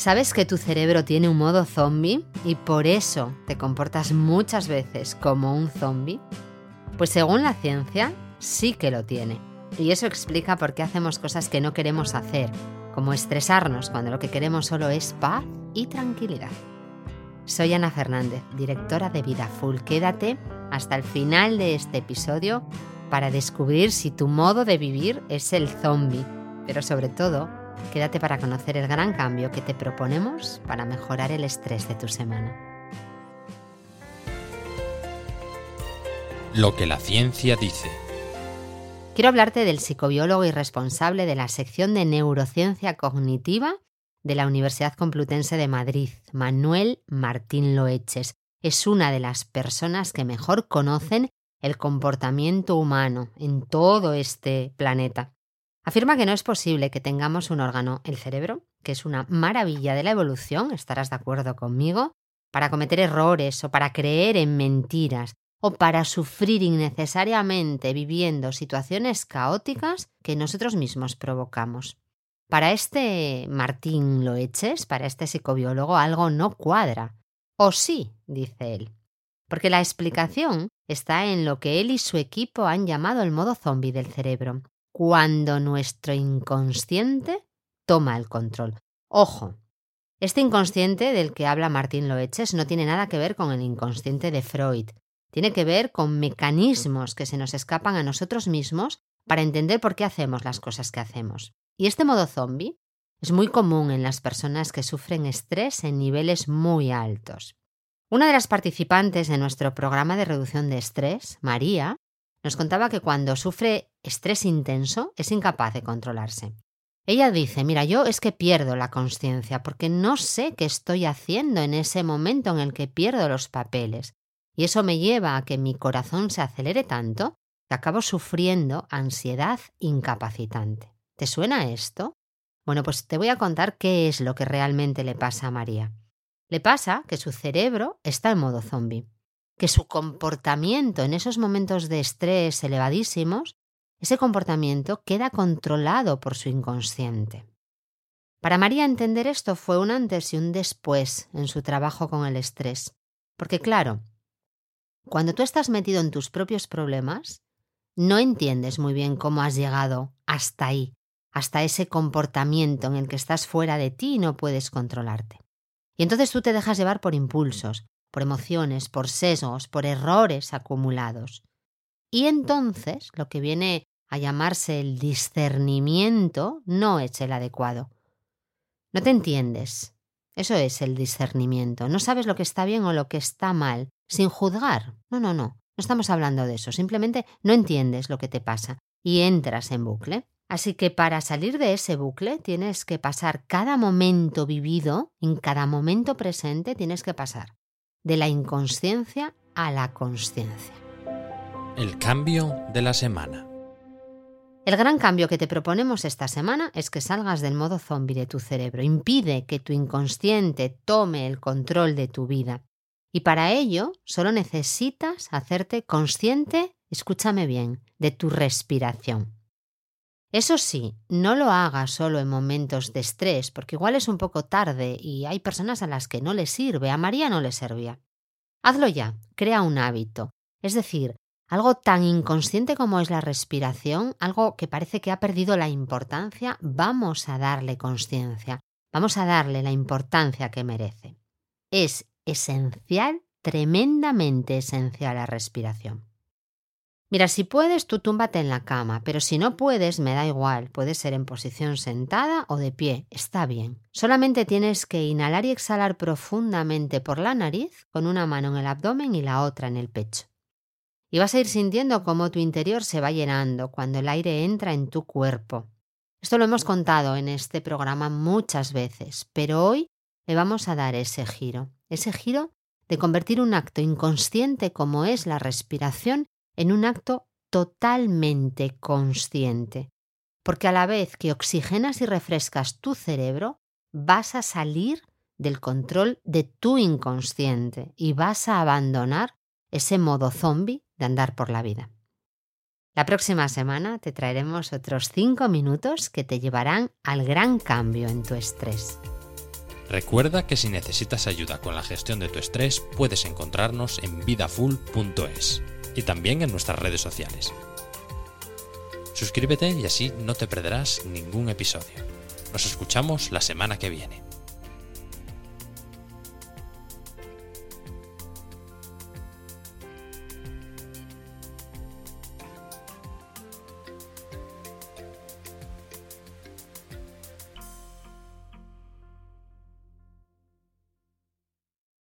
¿Sabes que tu cerebro tiene un modo zombie y por eso te comportas muchas veces como un zombie? Pues según la ciencia, sí que lo tiene. Y eso explica por qué hacemos cosas que no queremos hacer, como estresarnos cuando lo que queremos solo es paz y tranquilidad. Soy Ana Fernández, directora de Vida Full. Quédate hasta el final de este episodio para descubrir si tu modo de vivir es el zombie, pero sobre todo, quédate para conocer el gran cambio que te proponemos para mejorar el estrés de tu semana. Lo que la ciencia dice. Quiero hablarte del psicobiólogo y responsable de la sección de neurociencia cognitiva de la Universidad Complutense de Madrid, Manuel Martín Loeches. Es una de las personas que mejor conocen el comportamiento humano en todo este planeta. Afirma que no es posible que tengamos un órgano, el cerebro, que es una maravilla de la evolución, estarás de acuerdo conmigo, para cometer errores o para creer en mentiras o para sufrir innecesariamente viviendo situaciones caóticas que nosotros mismos provocamos. Para este Martín Loeches, para este psicobiólogo, algo no cuadra. O sí, dice él. Porque la explicación está en lo que él y su equipo han llamado el modo zombie del cerebro, cuando nuestro inconsciente toma el control. Ojo, este inconsciente del que habla Martín Loeches no tiene nada que ver con el inconsciente de Freud, tiene que ver con mecanismos que se nos escapan a nosotros mismos para entender por qué hacemos las cosas que hacemos. Y este modo zombie es muy común en las personas que sufren estrés en niveles muy altos. Una de las participantes de nuestro programa de reducción de estrés, María, nos contaba que cuando sufre estrés intenso es incapaz de controlarse. Ella dice, mira, yo es que pierdo la conciencia porque no sé qué estoy haciendo en ese momento en el que pierdo los papeles. Y eso me lleva a que mi corazón se acelere tanto que acabo sufriendo ansiedad incapacitante. ¿Te suena esto? Bueno, pues te voy a contar qué es lo que realmente le pasa a María. Le pasa que su cerebro está en modo zombie, que su comportamiento en esos momentos de estrés elevadísimos, ese comportamiento queda controlado por su inconsciente. Para María entender esto fue un antes y un después en su trabajo con el estrés, porque claro, cuando tú estás metido en tus propios problemas, no entiendes muy bien cómo has llegado hasta ahí, hasta ese comportamiento en el que estás fuera de ti y no puedes controlarte. Y entonces tú te dejas llevar por impulsos, por emociones, por sesgos, por errores acumulados. Y entonces lo que viene a llamarse el discernimiento no es el adecuado. No te entiendes. Eso es el discernimiento. No sabes lo que está bien o lo que está mal, sin juzgar. No, no, no. No estamos hablando de eso. Simplemente no entiendes lo que te pasa y entras en bucle. Así que para salir de ese bucle tienes que pasar cada momento vivido, en cada momento presente tienes que pasar de la inconsciencia a la conciencia. El cambio de la semana. El gran cambio que te proponemos esta semana es que salgas del modo zombie de tu cerebro. Impide que tu inconsciente tome el control de tu vida. Y para ello solo necesitas hacerte consciente, escúchame bien, de tu respiración. Eso sí, no lo hagas solo en momentos de estrés, porque igual es un poco tarde y hay personas a las que no les sirve, a María no le servía. Hazlo ya, crea un hábito, es decir, algo tan inconsciente como es la respiración, algo que parece que ha perdido la importancia, vamos a darle conciencia, vamos a darle la importancia que merece. Es esencial, tremendamente esencial la respiración. Mira, si puedes, tú túmbate en la cama, pero si no puedes, me da igual, puede ser en posición sentada o de pie, está bien. Solamente tienes que inhalar y exhalar profundamente por la nariz con una mano en el abdomen y la otra en el pecho. Y vas a ir sintiendo cómo tu interior se va llenando cuando el aire entra en tu cuerpo. Esto lo hemos contado en este programa muchas veces, pero hoy le vamos a dar ese giro, ese giro de convertir un acto inconsciente como es la respiración en un acto totalmente consciente, porque a la vez que oxigenas y refrescas tu cerebro, vas a salir del control de tu inconsciente y vas a abandonar ese modo zombie de andar por la vida. La próxima semana te traeremos otros cinco minutos que te llevarán al gran cambio en tu estrés. Recuerda que si necesitas ayuda con la gestión de tu estrés, puedes encontrarnos en vidafull.es y también en nuestras redes sociales. Suscríbete y así no te perderás ningún episodio. Nos escuchamos la semana que viene.